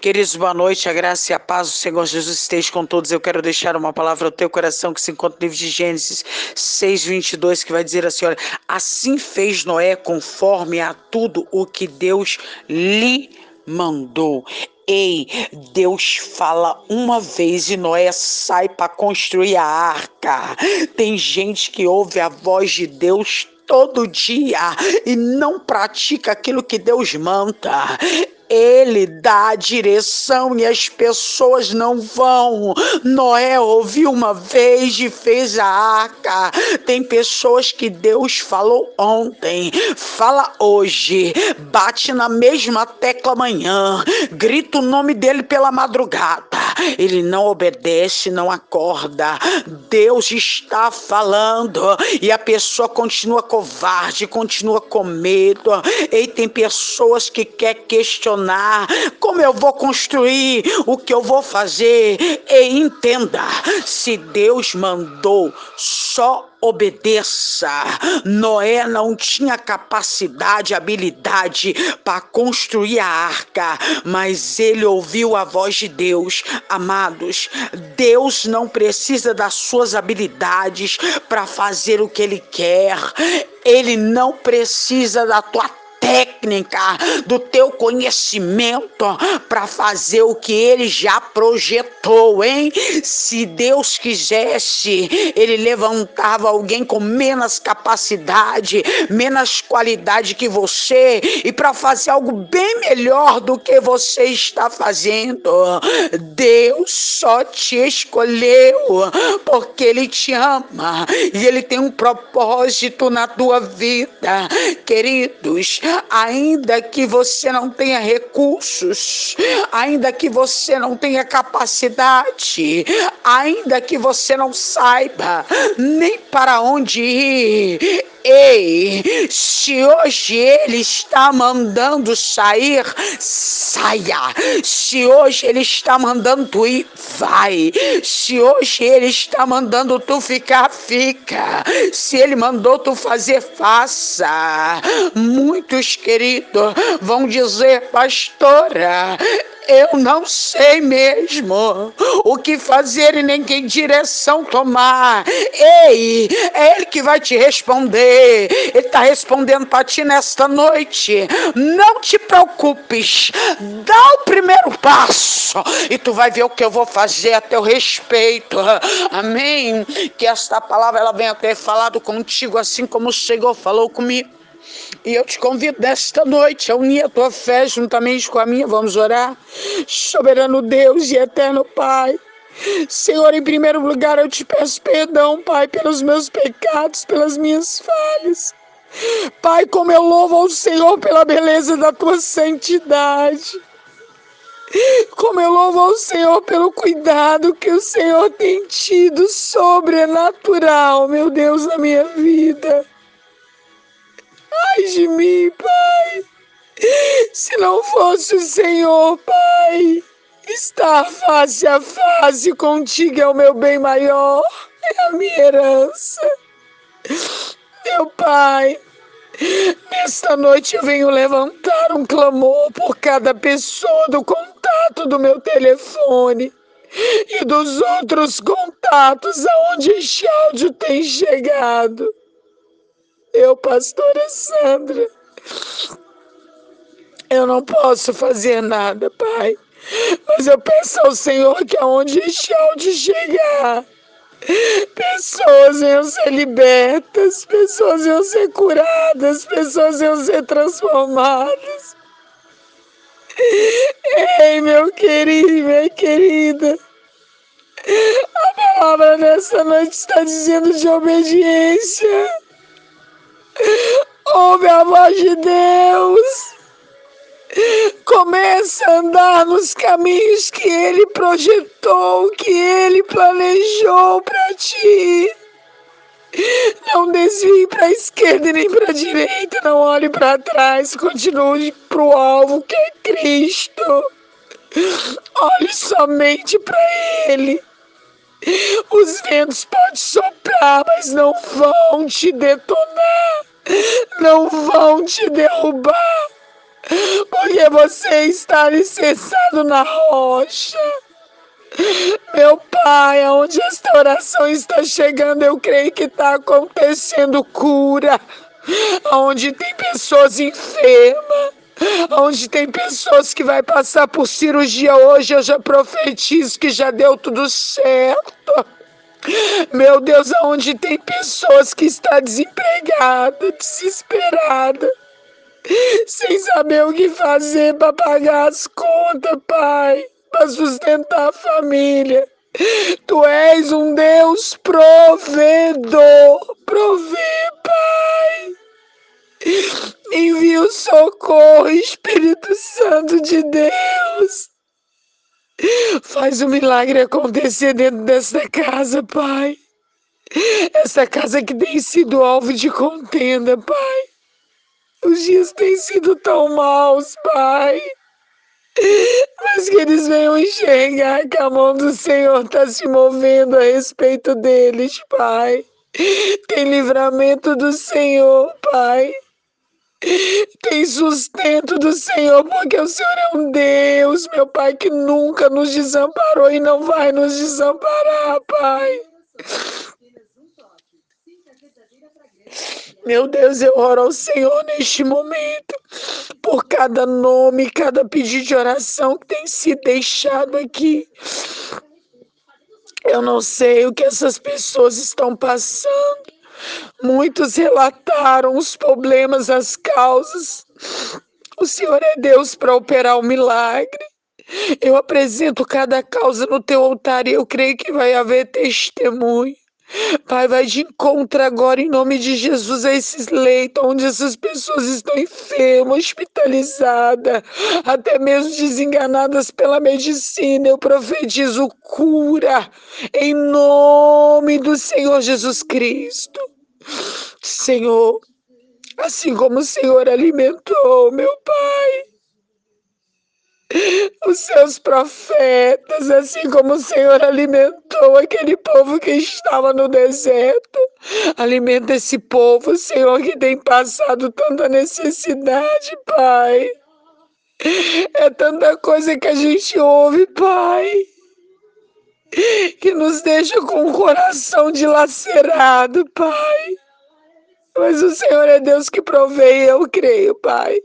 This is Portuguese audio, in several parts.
Queridos, boa noite, a graça e a paz do Senhor Jesus esteja com todos. Eu quero deixar uma palavra ao teu coração que se encontra no livro de Gênesis 6, 22, que vai dizer assim: olha, assim fez Noé conforme a tudo o que Deus lhe mandou. Ei, Deus fala uma vez e Noé sai para construir a arca. Tem gente que ouve a voz de Deus todo dia e não pratica aquilo que Deus manda. Ele dá a direção e as pessoas não vão. Noé ouviu uma vez e fez a arca. Tem pessoas que Deus falou ontem, fala hoje, bate na mesma tecla amanhã, grita o nome dele pela madrugada. Ele não obedece, não acorda. Deus está falando e a pessoa continua covarde, continua com medo. E tem pessoas que quer questionar como eu vou construir, o que eu vou fazer. E entenda: se Deus mandou, só obedeça. Noé não tinha capacidade, habilidade para construir a arca, mas ele ouviu a voz de Deus. Amados, Deus não precisa das suas habilidades para fazer o que ele quer. Ele não precisa da tua técnica, do teu conhecimento para fazer o que ele já projetou, hein? Se Deus quisesse, ele levantava alguém com menos capacidade, menos qualidade que você e para fazer algo bem melhor do que você está fazendo. Deus só te escolheu porque ele te ama e ele tem um propósito na tua vida. Queridos, ainda que você não tenha recursos, ainda que você não tenha capacidade, ainda que você não saiba nem para onde ir, Ei, se hoje ele está mandando sair, saia. Se hoje ele está mandando tu ir, vai. Se hoje ele está mandando tu ficar, fica. Se ele mandou tu fazer, faça. Muitos queridos vão dizer, pastora, eu não sei mesmo o que fazer e nem que direção tomar. Ei, é Ele que vai te responder. Ele está respondendo para ti nesta noite. Não te preocupes. Dá o primeiro passo e tu vai ver o que eu vou fazer a teu respeito. Amém. Que esta palavra ela venha ter falado contigo assim como o Senhor falou comigo. E eu te convido nesta noite a unir a tua fé juntamente com a minha. Vamos orar. Soberano Deus e eterno Pai. Senhor, em primeiro lugar, eu te peço perdão, Pai, pelos meus pecados, pelas minhas falhas. Pai, como eu louvo ao Senhor pela beleza da tua santidade. Como eu louvo ao Senhor pelo cuidado que o Senhor tem tido sobrenatural, meu Deus, na minha vida. Ai de mim, Pai. Se não fosse o Senhor, Pai, estar face a face contigo é o meu bem maior, é a minha herança. Meu Pai, nesta noite eu venho levantar um clamor por cada pessoa do contato do meu telefone e dos outros contatos aonde este áudio tem chegado. Eu, pastora Sandra, eu não posso fazer nada, Pai. Mas eu peço ao Senhor que aonde este áudio chegar, pessoas venham ser libertas, pessoas venham ser curadas, pessoas venham ser transformadas. Ei, meu querido, minha querida. A palavra nessa noite está dizendo de obediência. Ouve a voz de Deus. Comece a andar nos caminhos que Ele projetou, que Ele planejou para ti. Não desvie para a esquerda nem para a direita, não olhe para trás, continue para o alvo que é Cristo. Olhe somente para Ele. Os ventos podem soprar, mas não vão te detonar não vão te derrubar. porque você está alicerçado na rocha. Meu Pai, aonde esta oração está chegando, eu creio que está acontecendo cura. Onde tem pessoas enfermas, onde tem pessoas que vai passar por cirurgia hoje, eu já profetizo que já deu tudo certo. Meu Deus, aonde tem pessoas que está desempregada, desesperada, sem saber o que fazer para pagar as contas, Pai, para sustentar a família. Tu és um Deus provedor. Provê, Pai. Envia o socorro, Espírito Santo de Deus. Faz o um milagre acontecer dentro desta casa, Pai. Essa casa que tem sido alvo de contenda, Pai. Os dias têm sido tão maus, Pai. Mas que eles venham enxergar que a mão do Senhor está se movendo a respeito deles, Pai. Tem livramento do Senhor, Pai. Tem sustento do Senhor, porque o Senhor é um Deus, meu Pai, que nunca nos desamparou e não vai nos desamparar, Pai. Meu Deus, eu oro ao Senhor neste momento por cada nome, cada pedido de oração que tem sido deixado aqui. Eu não sei o que essas pessoas estão passando. Muitos relataram os problemas, as causas. O Senhor é Deus para operar o um milagre. Eu apresento cada causa no teu altar e eu creio que vai haver testemunho. Pai, vai de encontro agora em nome de Jesus a esses leitos onde essas pessoas estão enfermas, hospitalizadas, até mesmo desenganadas pela medicina. Eu profetizo cura em nome do Senhor Jesus Cristo. Senhor, assim como o Senhor alimentou meu Pai, os seus profetas, assim como o Senhor alimentou aquele povo que estava no deserto. Alimenta esse povo, Senhor, que tem passado tanta necessidade, Pai. É tanta coisa que a gente ouve, Pai, que nos deixa com o coração dilacerado, Pai. Mas o Senhor é Deus que provei, eu creio, Pai.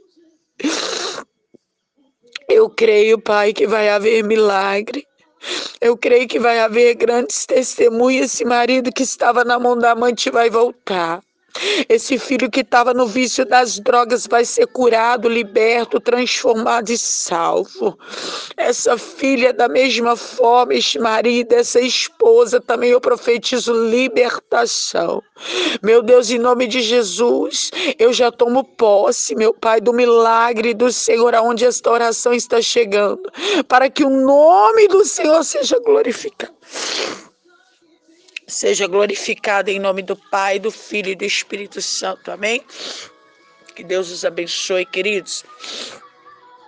Eu creio, Pai, que vai haver milagre. Eu creio que vai haver grandes testemunhas. Esse marido que estava na mão da amante vai voltar. Esse filho que estava no vício das drogas vai ser curado, liberto, transformado e salvo. Essa filha, da mesma forma, este marido, essa esposa, também eu profetizo libertação. Meu Deus, em nome de Jesus, eu já tomo posse, meu Pai, do milagre do Senhor, aonde esta oração está chegando, para que o nome do Senhor seja glorificado seja glorificado em nome do Pai, do Filho e do Espírito Santo. Amém? Que Deus os abençoe, queridos.